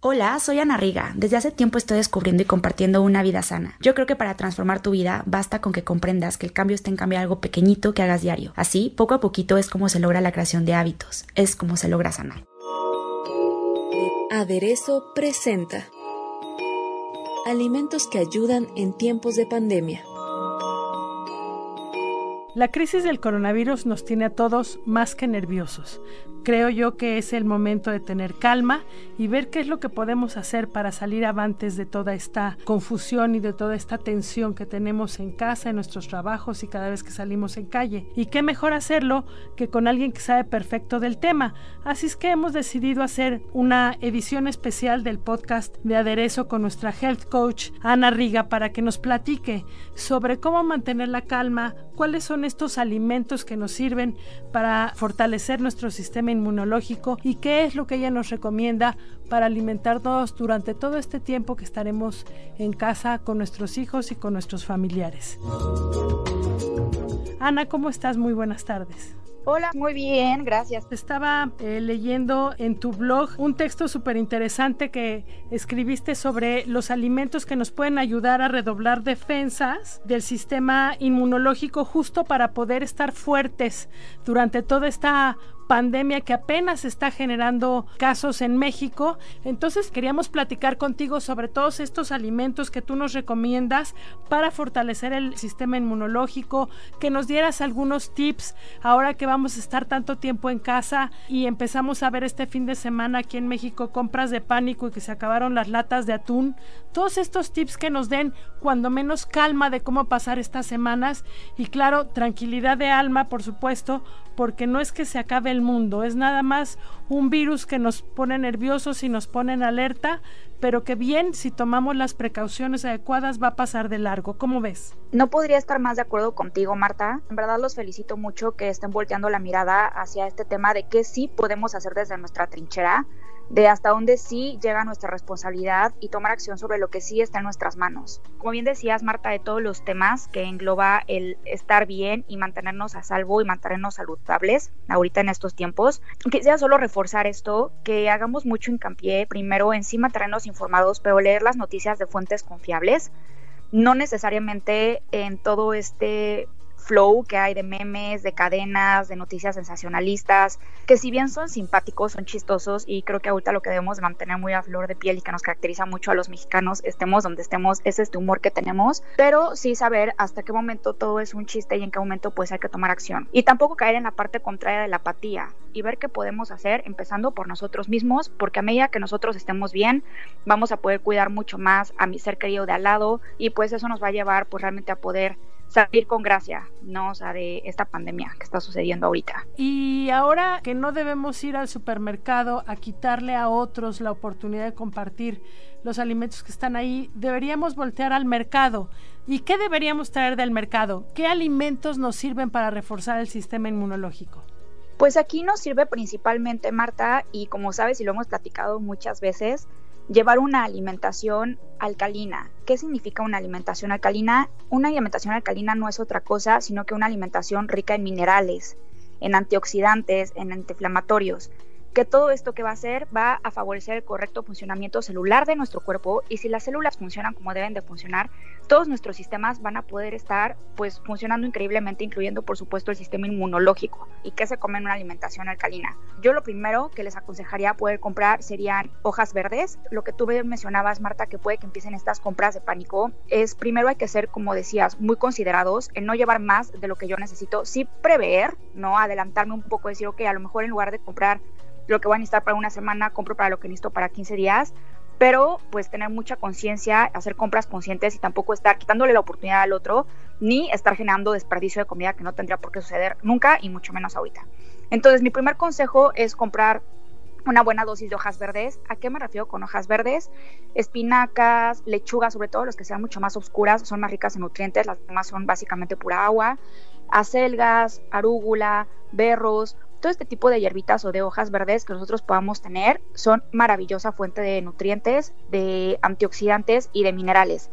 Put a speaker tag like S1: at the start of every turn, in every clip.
S1: Hola, soy Ana Riga. Desde hace tiempo estoy descubriendo y compartiendo una vida sana. Yo creo que para transformar tu vida basta con que comprendas que el cambio está en cambiar algo pequeñito que hagas diario. Así, poco a poquito es como se logra la creación de hábitos, es como se logra sanar.
S2: Aderezo presenta Alimentos que ayudan en tiempos de pandemia.
S3: La crisis del coronavirus nos tiene a todos más que nerviosos. Creo yo que es el momento de tener calma y ver qué es lo que podemos hacer para salir avantes de toda esta confusión y de toda esta tensión que tenemos en casa, en nuestros trabajos y cada vez que salimos en calle. Y qué mejor hacerlo que con alguien que sabe perfecto del tema. Así es que hemos decidido hacer una edición especial del podcast de aderezo con nuestra health coach Ana Riga para que nos platique sobre cómo mantener la calma, cuáles son estos alimentos que nos sirven para fortalecer nuestro sistema inmunológico y qué es lo que ella nos recomienda para alimentarnos durante todo este tiempo que estaremos en casa con nuestros hijos y con nuestros familiares. Ana, ¿cómo estás? Muy buenas tardes.
S4: Hola, muy bien, gracias.
S3: Estaba eh, leyendo en tu blog un texto súper interesante que escribiste sobre los alimentos que nos pueden ayudar a redoblar defensas del sistema inmunológico justo para poder estar fuertes durante toda esta pandemia que apenas está generando casos en México. Entonces queríamos platicar contigo sobre todos estos alimentos que tú nos recomiendas para fortalecer el sistema inmunológico, que nos dieras algunos tips ahora que vamos a estar tanto tiempo en casa y empezamos a ver este fin de semana aquí en México compras de pánico y que se acabaron las latas de atún. Todos estos tips que nos den cuando menos calma de cómo pasar estas semanas y claro, tranquilidad de alma, por supuesto, porque no es que se acabe el mundo, es nada más un virus que nos pone nerviosos y nos pone en alerta, pero que bien, si tomamos las precauciones adecuadas, va a pasar de largo. ¿Cómo ves?
S4: No podría estar más de acuerdo contigo, Marta. En verdad los felicito mucho que estén volteando la mirada hacia este tema de qué sí podemos hacer desde nuestra trinchera de hasta dónde sí llega nuestra responsabilidad y tomar acción sobre lo que sí está en nuestras manos. Como bien decías, Marta, de todos los temas que engloba el estar bien y mantenernos a salvo y mantenernos saludables ahorita en estos tiempos, quisiera solo reforzar esto, que hagamos mucho hincapié primero en sí mantenernos informados, pero leer las noticias de fuentes confiables, no necesariamente en todo este flow que hay de memes, de cadenas, de noticias sensacionalistas, que si bien son simpáticos, son chistosos y creo que ahorita lo que debemos mantener muy a flor de piel y que nos caracteriza mucho a los mexicanos, estemos donde estemos, es este humor que tenemos, pero sí saber hasta qué momento todo es un chiste y en qué momento pues hay que tomar acción. Y tampoco caer en la parte contraria de la apatía y ver qué podemos hacer empezando por nosotros mismos, porque a medida que nosotros estemos bien, vamos a poder cuidar mucho más a mi ser querido de al lado y pues eso nos va a llevar pues realmente a poder salir con gracia, ¿no? O sea, de esta pandemia que está sucediendo ahorita.
S3: Y ahora que no debemos ir al supermercado a quitarle a otros la oportunidad de compartir los alimentos que están ahí, deberíamos voltear al mercado. ¿Y qué deberíamos traer del mercado? ¿Qué alimentos nos sirven para reforzar el sistema inmunológico?
S4: Pues aquí nos sirve principalmente, Marta, y como sabes y lo hemos platicado muchas veces, llevar una alimentación alcalina. ¿Qué significa una alimentación alcalina? Una alimentación alcalina no es otra cosa, sino que una alimentación rica en minerales, en antioxidantes, en antiinflamatorios que todo esto que va a hacer va a favorecer el correcto funcionamiento celular de nuestro cuerpo y si las células funcionan como deben de funcionar, todos nuestros sistemas van a poder estar pues funcionando increíblemente, incluyendo por supuesto el sistema inmunológico. ¿Y qué se come en una alimentación alcalina? Yo lo primero que les aconsejaría poder comprar serían hojas verdes. Lo que tú mencionabas, Marta, que puede que empiecen estas compras de pánico, es primero hay que ser, como decías, muy considerados en no llevar más de lo que yo necesito, sí prever, no adelantarme un poco, decir, ok, a lo mejor en lugar de comprar lo que voy a necesitar para una semana, compro para lo que necesito para 15 días, pero pues tener mucha conciencia, hacer compras conscientes y tampoco estar quitándole la oportunidad al otro, ni estar generando desperdicio de comida que no tendría por qué suceder nunca y mucho menos ahorita. Entonces mi primer consejo es comprar una buena dosis de hojas verdes. ¿A qué me refiero con hojas verdes? Espinacas, lechugas, sobre todo los que sean mucho más oscuras, son más ricas en nutrientes, las demás son básicamente pura agua. Acelgas, arúgula, berros, todo este tipo de hierbitas o de hojas verdes que nosotros podamos tener son maravillosa fuente de nutrientes, de antioxidantes y de minerales.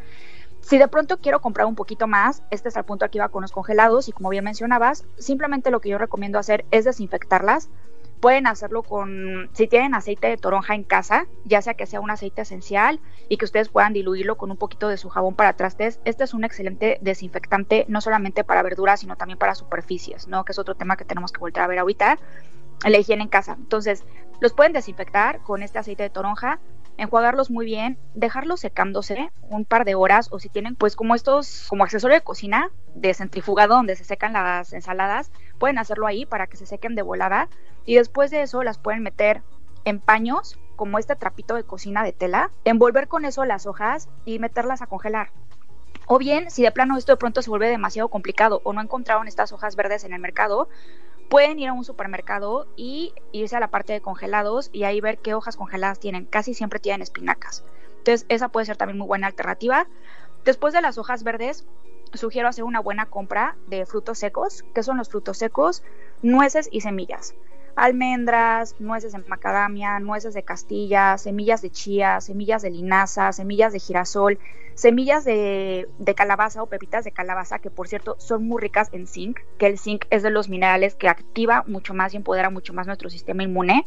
S4: Si de pronto quiero comprar un poquito más, este es el punto aquí va con los congelados y como bien mencionabas, simplemente lo que yo recomiendo hacer es desinfectarlas Pueden hacerlo con, si tienen aceite de toronja en casa, ya sea que sea un aceite esencial y que ustedes puedan diluirlo con un poquito de su jabón para trastes. Este es un excelente desinfectante, no solamente para verduras, sino también para superficies, ¿no? Que es otro tema que tenemos que volver a ver ahorita. La higiene en casa. Entonces, los pueden desinfectar con este aceite de toronja enjuagarlos muy bien, dejarlos secándose un par de horas o si tienen pues como estos, como accesorio de cocina de centrifugado donde se secan las ensaladas, pueden hacerlo ahí para que se sequen de volada y después de eso las pueden meter en paños como este trapito de cocina de tela, envolver con eso las hojas y meterlas a congelar. O bien, si de plano esto de pronto se vuelve demasiado complicado o no encontraron estas hojas verdes en el mercado, pueden ir a un supermercado y irse a la parte de congelados y ahí ver qué hojas congeladas tienen. Casi siempre tienen espinacas. Entonces, esa puede ser también muy buena alternativa. Después de las hojas verdes, sugiero hacer una buena compra de frutos secos. ¿Qué son los frutos secos? Nueces y semillas almendras, nueces de macadamia, nueces de castilla, semillas de chía, semillas de linaza, semillas de girasol, semillas de, de, calabaza o pepitas de calabaza, que por cierto son muy ricas en zinc, que el zinc es de los minerales que activa mucho más y empodera mucho más nuestro sistema inmune.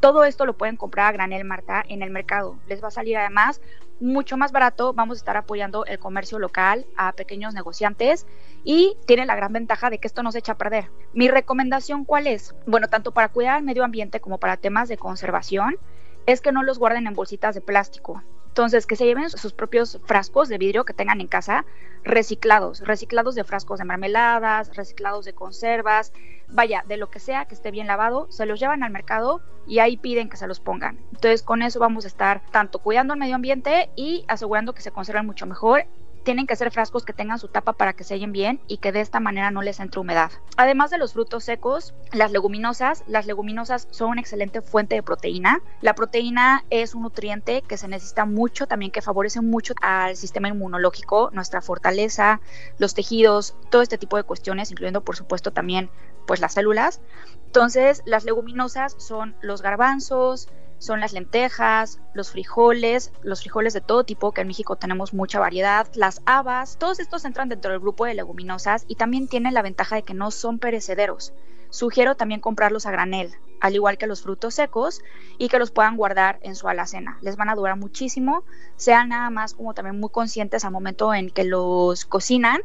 S4: Todo esto lo pueden comprar a granel Marta en el mercado. Les va a salir además mucho más barato. Vamos a estar apoyando el comercio local a pequeños negociantes y tiene la gran ventaja de que esto no se echa a perder. Mi recomendación cuál es? Bueno, tanto para cuidar el medio ambiente como para temas de conservación es que no los guarden en bolsitas de plástico. Entonces, que se lleven sus propios frascos de vidrio que tengan en casa reciclados, reciclados de frascos de mermeladas, reciclados de conservas, vaya, de lo que sea que esté bien lavado, se los llevan al mercado y ahí piden que se los pongan. Entonces, con eso vamos a estar tanto cuidando el medio ambiente y asegurando que se conserven mucho mejor tienen que ser frascos que tengan su tapa para que sellen bien y que de esta manera no les entre humedad. Además de los frutos secos, las leguminosas, las leguminosas son una excelente fuente de proteína. La proteína es un nutriente que se necesita mucho, también que favorece mucho al sistema inmunológico, nuestra fortaleza, los tejidos, todo este tipo de cuestiones, incluyendo por supuesto también pues las células. Entonces, las leguminosas son los garbanzos, son las lentejas, los frijoles, los frijoles de todo tipo, que en México tenemos mucha variedad, las habas, todos estos entran dentro del grupo de leguminosas y también tienen la ventaja de que no son perecederos. Sugiero también comprarlos a granel, al igual que los frutos secos, y que los puedan guardar en su alacena. Les van a durar muchísimo, sean nada más como también muy conscientes al momento en que los cocinan,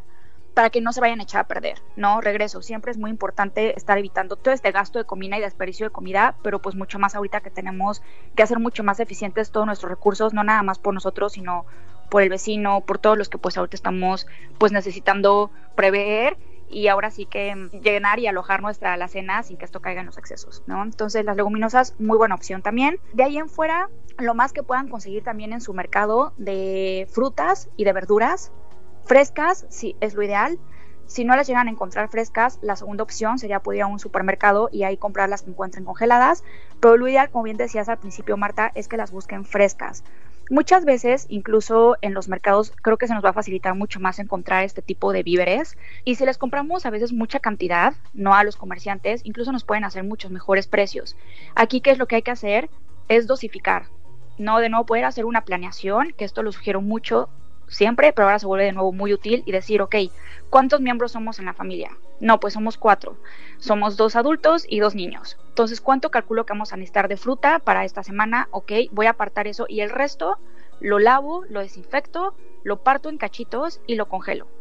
S4: para que no se vayan a echar a perder, ¿no? Regreso, siempre es muy importante estar evitando todo este gasto de comida y desperdicio de comida, pero pues mucho más ahorita que tenemos que hacer mucho más eficientes todos nuestros recursos, no nada más por nosotros, sino por el vecino, por todos los que pues ahorita estamos pues necesitando prever y ahora sí que llenar y alojar nuestra alacena sin que esto caiga en los excesos, ¿no? Entonces las leguminosas, muy buena opción también. De ahí en fuera, lo más que puedan conseguir también en su mercado de frutas y de verduras, Frescas, sí, es lo ideal. Si no las llegan a encontrar frescas, la segunda opción sería poder ir a un supermercado y ahí comprar las que encuentren congeladas. Pero lo ideal, como bien decías al principio, Marta, es que las busquen frescas. Muchas veces, incluso en los mercados, creo que se nos va a facilitar mucho más encontrar este tipo de víveres. Y si les compramos a veces mucha cantidad, no a los comerciantes, incluso nos pueden hacer muchos mejores precios. Aquí, ¿qué es lo que hay que hacer? Es dosificar. No, de nuevo, poder hacer una planeación, que esto lo sugiero mucho siempre, pero ahora se vuelve de nuevo muy útil y decir, ok, ¿cuántos miembros somos en la familia? No, pues somos cuatro. Somos dos adultos y dos niños. Entonces, ¿cuánto calculo que vamos a necesitar de fruta para esta semana? Ok, voy a apartar eso y el resto lo lavo, lo desinfecto, lo parto en cachitos y lo congelo.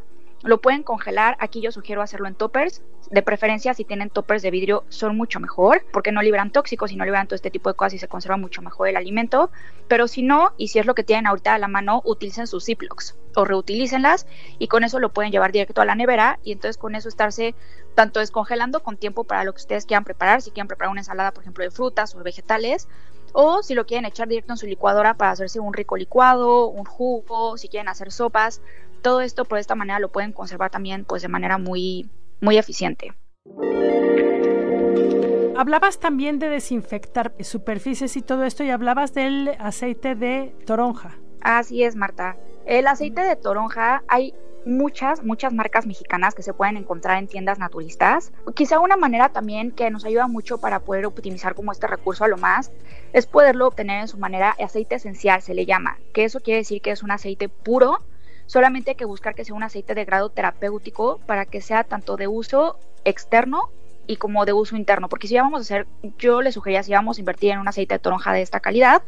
S4: Lo pueden congelar, aquí yo sugiero hacerlo en toppers, de preferencia si tienen toppers de vidrio son mucho mejor, porque no liberan tóxicos y no liberan todo este tipo de cosas y se conserva mucho mejor el alimento, pero si no, y si es lo que tienen ahorita a la mano, utilicen sus Ziplocs o reutilícenlas y con eso lo pueden llevar directo a la nevera y entonces con eso estarse tanto descongelando con tiempo para lo que ustedes quieran preparar, si quieren preparar una ensalada, por ejemplo, de frutas o de vegetales, o si lo quieren echar directo en su licuadora para hacerse un rico licuado, un jugo, si quieren hacer sopas, todo esto por esta manera lo pueden conservar también pues de manera muy muy eficiente.
S3: Hablabas también de desinfectar superficies y todo esto y hablabas del aceite de toronja.
S4: Así es, Marta. El aceite de toronja hay muchas, muchas marcas mexicanas que se pueden encontrar en tiendas naturistas. Quizá una manera también que nos ayuda mucho para poder optimizar como este recurso a lo más es poderlo obtener en su manera aceite esencial, se le llama, que eso quiere decir que es un aceite puro. Solamente hay que buscar que sea un aceite de grado terapéutico para que sea tanto de uso externo y como de uso interno, porque si vamos a hacer, yo le sugería si vamos a invertir en un aceite de toronja de esta calidad,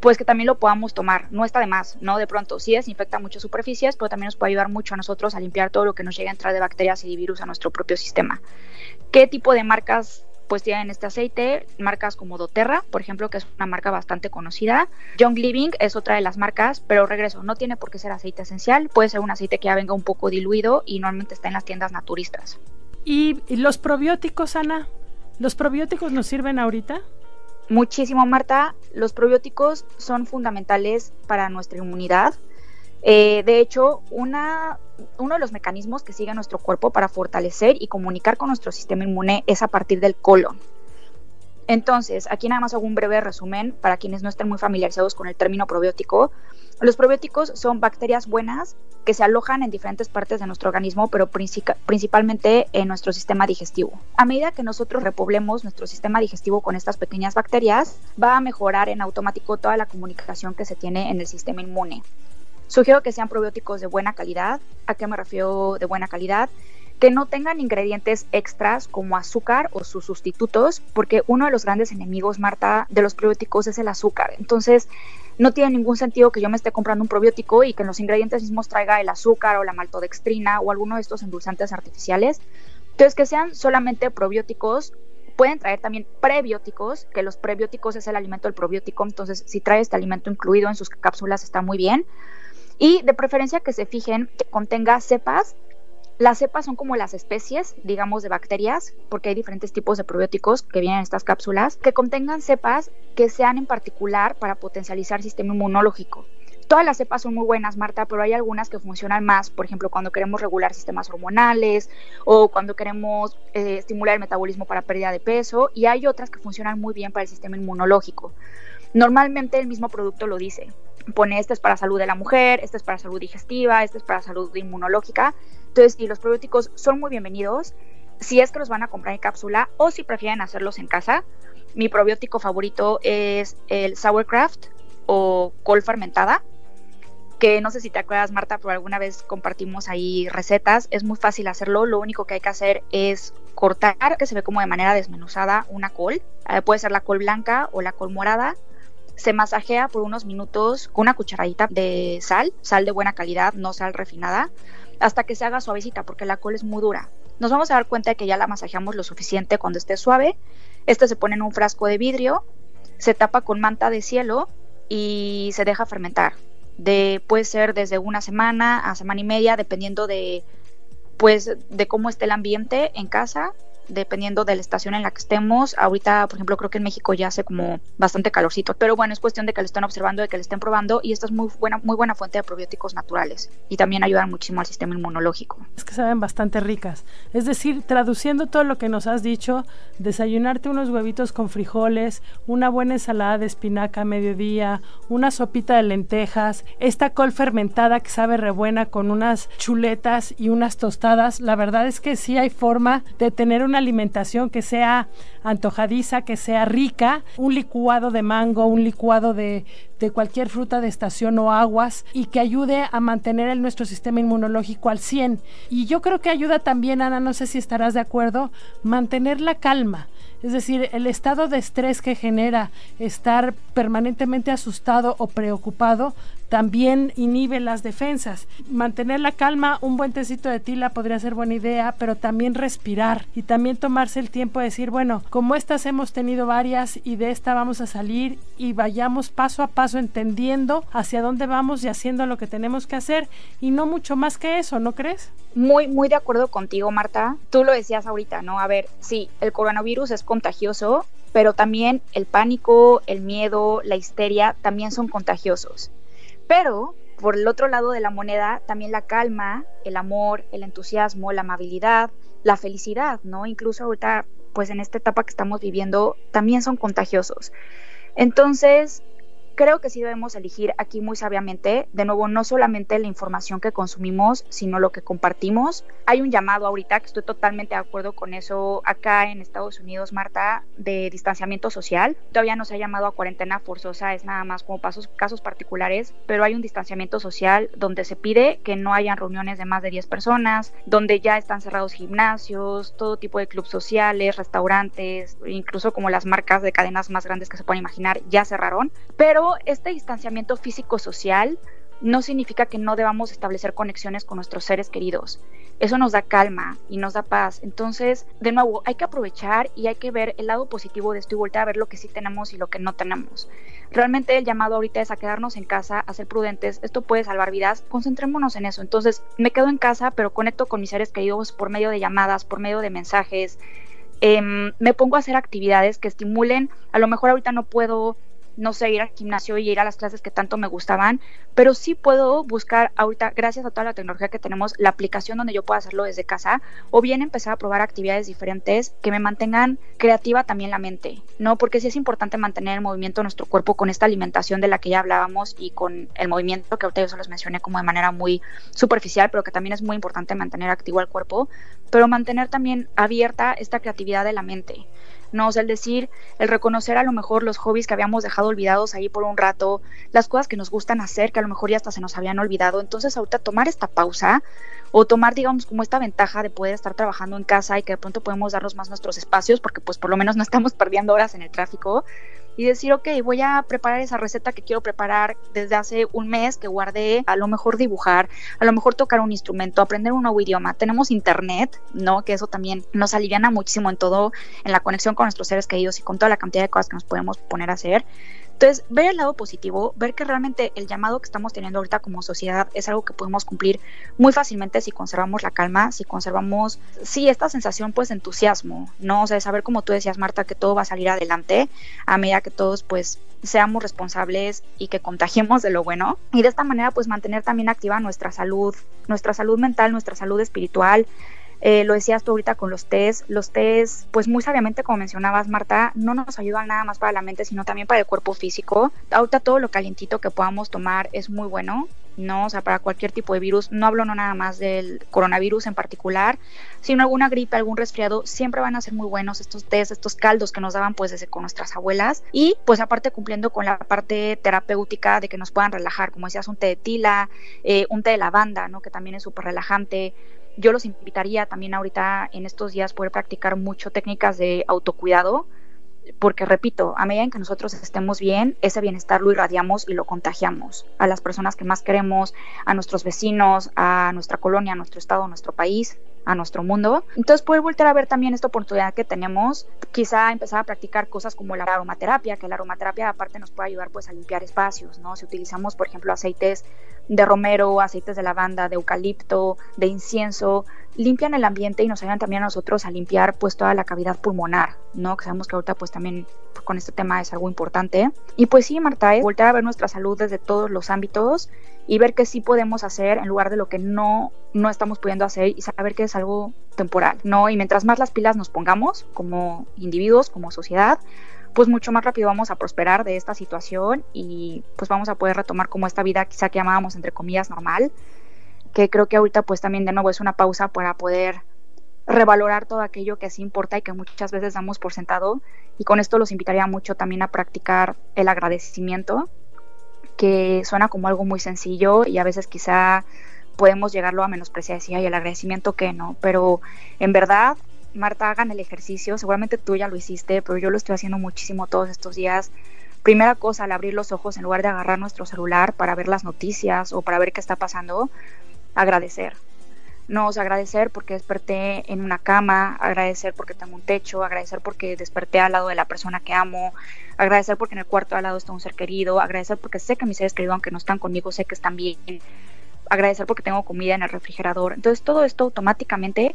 S4: pues que también lo podamos tomar, no está de más, ¿no? De pronto, sí desinfecta muchas superficies, pero también nos puede ayudar mucho a nosotros a limpiar todo lo que nos llegue a entrar de bacterias y de virus a nuestro propio sistema. ¿Qué tipo de marcas pues tienen este aceite, marcas como doTERRA, por ejemplo, que es una marca bastante conocida. Young Living es otra de las marcas, pero regreso, no tiene por qué ser aceite esencial, puede ser un aceite que ya venga un poco diluido y normalmente está en las tiendas naturistas.
S3: ¿Y los probióticos, Ana? ¿Los probióticos nos sirven ahorita?
S4: Muchísimo, Marta. Los probióticos son fundamentales para nuestra inmunidad. Eh, de hecho, una, uno de los mecanismos que sigue nuestro cuerpo para fortalecer y comunicar con nuestro sistema inmune es a partir del colon. Entonces, aquí nada más hago un breve resumen para quienes no estén muy familiarizados con el término probiótico. Los probióticos son bacterias buenas que se alojan en diferentes partes de nuestro organismo, pero principalmente en nuestro sistema digestivo. A medida que nosotros repoblemos nuestro sistema digestivo con estas pequeñas bacterias, va a mejorar en automático toda la comunicación que se tiene en el sistema inmune. Sugiero que sean probióticos de buena calidad. ¿A qué me refiero de buena calidad? que no tengan ingredientes extras como azúcar o sus sustitutos, porque uno de los grandes enemigos, Marta, de los probióticos es el azúcar. Entonces, no tiene ningún sentido que yo me esté comprando un probiótico y que en los ingredientes mismos traiga el azúcar o la maltodextrina o alguno de estos endulzantes artificiales. Entonces, que sean solamente probióticos. Pueden traer también prebióticos, que los prebióticos es el alimento del probiótico, entonces si trae este alimento incluido en sus cápsulas está muy bien. Y de preferencia que se fijen que contenga cepas las cepas son como las especies, digamos, de bacterias, porque hay diferentes tipos de probióticos que vienen en estas cápsulas, que contengan cepas que sean en particular para potencializar el sistema inmunológico. Todas las cepas son muy buenas, Marta, pero hay algunas que funcionan más, por ejemplo, cuando queremos regular sistemas hormonales o cuando queremos eh, estimular el metabolismo para pérdida de peso, y hay otras que funcionan muy bien para el sistema inmunológico. Normalmente el mismo producto lo dice. Pone este es para salud de la mujer, este es para salud digestiva, este es para salud inmunológica. Entonces, y los probióticos son muy bienvenidos si es que los van a comprar en cápsula o si prefieren hacerlos en casa. Mi probiótico favorito es el Sauerkraft o col fermentada, que no sé si te acuerdas, Marta, pero alguna vez compartimos ahí recetas. Es muy fácil hacerlo. Lo único que hay que hacer es cortar, que se ve como de manera desmenuzada, una col. Eh, puede ser la col blanca o la col morada se masajea por unos minutos con una cucharadita de sal, sal de buena calidad, no sal refinada, hasta que se haga suavecita, porque la col es muy dura. Nos vamos a dar cuenta de que ya la masajeamos lo suficiente cuando esté suave. Este se pone en un frasco de vidrio, se tapa con manta de cielo y se deja fermentar. De, puede ser desde una semana a semana y media, dependiendo de, pues, de cómo esté el ambiente en casa dependiendo de la estación en la que estemos. Ahorita, por ejemplo, creo que en México ya hace como bastante calorcito, pero bueno, es cuestión de que lo estén observando, de que lo estén probando y esta es muy buena, muy buena fuente de probióticos naturales y también ayudan muchísimo al sistema inmunológico.
S3: Es que saben bastante ricas. Es decir, traduciendo todo lo que nos has dicho, desayunarte unos huevitos con frijoles, una buena ensalada de espinaca a mediodía, una sopita de lentejas, esta col fermentada que sabe rebuena con unas chuletas y unas tostadas. La verdad es que sí hay forma de tener una alimentación que sea antojadiza, que sea rica, un licuado de mango, un licuado de, de cualquier fruta de estación o aguas y que ayude a mantener el, nuestro sistema inmunológico al 100. Y yo creo que ayuda también, Ana, no sé si estarás de acuerdo, mantener la calma. Es decir, el estado de estrés que genera estar permanentemente asustado o preocupado también inhibe las defensas. Mantener la calma, un buen tecito de tila podría ser buena idea, pero también respirar y también tomarse el tiempo de decir, bueno, como estas hemos tenido varias y de esta vamos a salir y vayamos paso a paso entendiendo hacia dónde vamos y haciendo lo que tenemos que hacer y no mucho más que eso, ¿no crees?
S4: Muy, muy de acuerdo contigo, Marta. Tú lo decías ahorita, ¿no? A ver, sí, el coronavirus es contagioso, pero también el pánico, el miedo, la histeria también son contagiosos. Pero por el otro lado de la moneda, también la calma, el amor, el entusiasmo, la amabilidad, la felicidad, ¿no? Incluso ahorita pues en esta etapa que estamos viviendo, también son contagiosos. Entonces, creo que sí debemos elegir aquí muy sabiamente, de nuevo, no solamente la información que consumimos, sino lo que compartimos. Hay un llamado ahorita, que estoy totalmente de acuerdo con eso, acá en Estados Unidos, Marta, de distanciamiento social. Todavía no se ha llamado a cuarentena forzosa, es nada más como pasos, casos particulares, pero hay un distanciamiento social donde se pide que no hayan reuniones de más de 10 personas, donde ya están cerrados gimnasios, todo tipo de clubes sociales, restaurantes, incluso como las marcas de cadenas más grandes que se pueden imaginar, ya cerraron. Pero este distanciamiento físico-social no significa que no debamos establecer conexiones con nuestros seres queridos. Eso nos da calma y nos da paz. Entonces, de nuevo, hay que aprovechar y hay que ver el lado positivo de esto y voltear a ver lo que sí tenemos y lo que no tenemos. Realmente el llamado ahorita es a quedarnos en casa, a ser prudentes. Esto puede salvar vidas. Concentrémonos en eso. Entonces, me quedo en casa, pero conecto con mis seres queridos por medio de llamadas, por medio de mensajes. Em, me pongo a hacer actividades que estimulen. A lo mejor ahorita no puedo no sé, ir al gimnasio y ir a las clases que tanto me gustaban, pero sí puedo buscar ahorita, gracias a toda la tecnología que tenemos, la aplicación donde yo pueda hacerlo desde casa, o bien empezar a probar actividades diferentes que me mantengan creativa también la mente, ¿no? Porque sí es importante mantener el movimiento de nuestro cuerpo con esta alimentación de la que ya hablábamos y con el movimiento que ahorita yo se los mencioné como de manera muy superficial, pero que también es muy importante mantener activo el cuerpo, pero mantener también abierta esta creatividad de la mente. ¿No? O sea, el decir, el reconocer a lo mejor los hobbies que habíamos dejado olvidados ahí por un rato, las cosas que nos gustan hacer, que a lo mejor ya hasta se nos habían olvidado. Entonces, ahorita tomar esta pausa o tomar, digamos, como esta ventaja de poder estar trabajando en casa y que de pronto podemos darnos más nuestros espacios, porque pues por lo menos no estamos perdiendo horas en el tráfico, y decir, ok, voy a preparar esa receta que quiero preparar desde hace un mes que guardé, a lo mejor dibujar, a lo mejor tocar un instrumento, aprender un nuevo idioma. Tenemos internet, ¿no? Que eso también nos aliviana muchísimo en todo, en la conexión con nuestros seres queridos y con toda la cantidad de cosas que nos podemos poner a hacer. Entonces, ver el lado positivo, ver que realmente el llamado que estamos teniendo ahorita como sociedad es algo que podemos cumplir muy fácilmente si conservamos la calma, si conservamos, sí, esta sensación pues de entusiasmo, ¿no? O sea, de saber como tú decías, Marta, que todo va a salir adelante a medida que todos pues seamos responsables y que contagiemos de lo bueno. Y de esta manera pues mantener también activa nuestra salud, nuestra salud mental, nuestra salud espiritual, eh, lo decías tú ahorita con los test. Los test, pues muy sabiamente, como mencionabas, Marta, no nos ayudan nada más para la mente, sino también para el cuerpo físico. Ahorita todo lo calientito que podamos tomar es muy bueno. ¿no? O sea, para cualquier tipo de virus. No hablo no nada más del coronavirus en particular, sino alguna gripe, algún resfriado, siempre van a ser muy buenos estos test, estos caldos que nos daban pues desde con nuestras abuelas. Y pues aparte cumpliendo con la parte terapéutica de que nos puedan relajar, como decías, un té de tila, eh, un té de lavanda, ¿no? Que también es súper relajante yo los invitaría también ahorita en estos días poder practicar mucho técnicas de autocuidado, porque repito, a medida en que nosotros estemos bien, ese bienestar lo irradiamos y lo contagiamos a las personas que más queremos, a nuestros vecinos, a nuestra colonia, a nuestro estado, a nuestro país, a nuestro mundo. Entonces poder volver a ver también esta oportunidad que tenemos, quizá empezar a practicar cosas como la aromaterapia, que la aromaterapia aparte nos puede ayudar pues a limpiar espacios, ¿no? Si utilizamos por ejemplo aceites de romero, aceites de lavanda, de eucalipto, de incienso, limpian el ambiente y nos ayudan también a nosotros a limpiar pues toda la cavidad pulmonar, ¿no? Que sabemos que ahorita pues también con este tema es algo importante. Y pues sí, Marta, es volver a ver nuestra salud desde todos los ámbitos y ver qué sí podemos hacer en lugar de lo que no, no estamos pudiendo hacer y saber que es algo temporal, ¿no? Y mientras más las pilas nos pongamos como individuos, como sociedad, pues mucho más rápido vamos a prosperar de esta situación y pues vamos a poder retomar como esta vida quizá que llamábamos entre comillas normal, que creo que ahorita pues también de nuevo es una pausa para poder revalorar todo aquello que sí importa y que muchas veces damos por sentado. Y con esto los invitaría mucho también a practicar el agradecimiento que suena como algo muy sencillo y a veces quizá podemos llegarlo a menospreciar y el agradecimiento que no, pero en verdad, Marta, hagan el ejercicio, seguramente tú ya lo hiciste, pero yo lo estoy haciendo muchísimo todos estos días. Primera cosa, al abrir los ojos, en lugar de agarrar nuestro celular para ver las noticias o para ver qué está pasando, agradecer. No, o agradecer porque desperté en una cama, agradecer porque tengo un techo, agradecer porque desperté al lado de la persona que amo, agradecer porque en el cuarto al lado está un ser querido, agradecer porque sé que mis seres queridos, aunque no están conmigo, sé que están bien, agradecer porque tengo comida en el refrigerador. Entonces todo esto automáticamente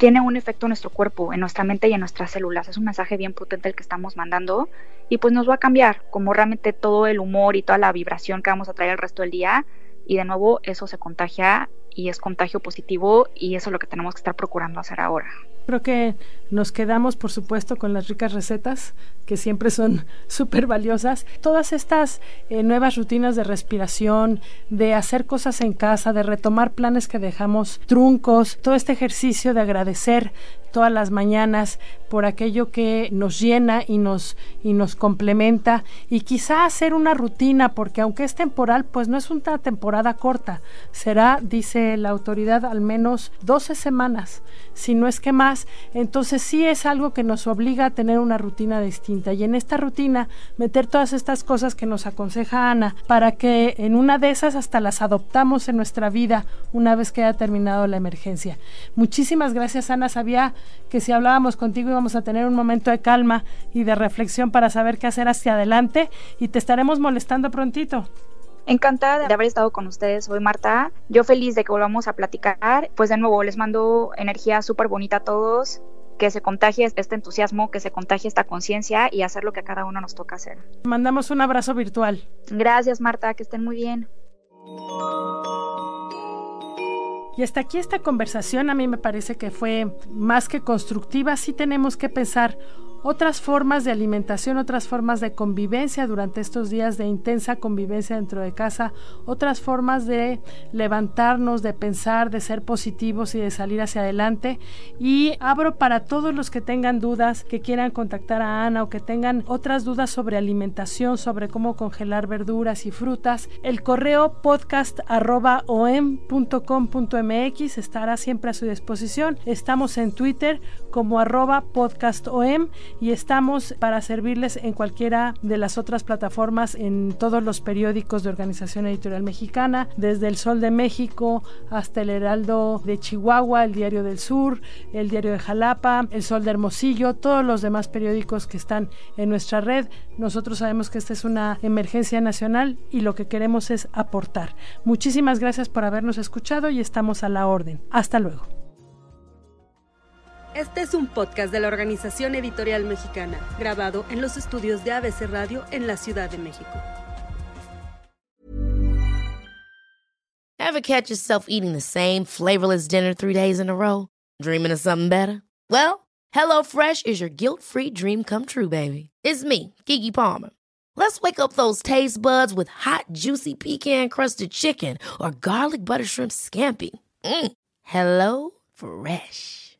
S4: tiene un efecto en nuestro cuerpo, en nuestra mente y en nuestras células. Es un mensaje bien potente el que estamos mandando y pues nos va a cambiar como realmente todo el humor y toda la vibración que vamos a traer el resto del día y de nuevo eso se contagia y es contagio positivo y eso es lo que tenemos que estar procurando hacer ahora.
S3: Creo que nos quedamos, por supuesto, con las ricas recetas, que siempre son súper valiosas. Todas estas eh, nuevas rutinas de respiración, de hacer cosas en casa, de retomar planes que dejamos truncos, todo este ejercicio de agradecer todas las mañanas por aquello que nos llena y nos, y nos complementa y quizá hacer una rutina porque aunque es temporal pues no es una temporada corta será dice la autoridad al menos 12 semanas si no es que más entonces sí es algo que nos obliga a tener una rutina distinta. Y en esta rutina meter todas estas cosas que nos aconseja Ana para que en una de esas hasta las adoptamos en nuestra vida una vez que haya terminado la emergencia. Muchísimas gracias Ana. Sabía que si hablábamos contigo íbamos a tener un momento de calma y de reflexión para saber qué hacer hacia adelante y te estaremos molestando prontito.
S4: Encantada de haber estado con ustedes hoy, Marta. Yo feliz de que volvamos a platicar. Pues de nuevo, les mando energía súper bonita a todos. Que se contagie este entusiasmo, que se contagie esta conciencia y hacer lo que a cada uno nos toca hacer.
S3: Mandamos un abrazo virtual.
S4: Gracias, Marta. Que estén muy bien.
S3: Y hasta aquí esta conversación a mí me parece que fue más que constructiva. Sí tenemos que pensar otras formas de alimentación, otras formas de convivencia durante estos días de intensa convivencia dentro de casa, otras formas de levantarnos, de pensar, de ser positivos y de salir hacia adelante. Y abro para todos los que tengan dudas, que quieran contactar a Ana o que tengan otras dudas sobre alimentación, sobre cómo congelar verduras y frutas, el correo podcast.om.com.mx estará siempre a su disposición. Estamos en Twitter como arroba podcastom y estamos para servirles en cualquiera de las otras plataformas en todos los periódicos de Organización Editorial Mexicana, desde El Sol de México hasta El Heraldo de Chihuahua, El Diario del Sur, El Diario de Jalapa, El Sol de Hermosillo, todos los demás periódicos que están en nuestra red. Nosotros sabemos que esta es una emergencia nacional y lo que queremos es aportar. Muchísimas gracias por habernos escuchado y estamos a la orden. Hasta luego.
S2: Este es un podcast de la Organización Editorial Mexicana, grabado en los estudios de ABC Radio en la Ciudad de México.
S5: Ever catch yourself eating the same flavorless dinner three days in a row? Dreaming of something better? Well, HelloFresh is your guilt-free dream come true, baby. It's me, Kiki Palmer. Let's wake up those taste buds with hot, juicy pecan-crusted chicken or garlic butter shrimp scampi. Mm. Hello Fresh.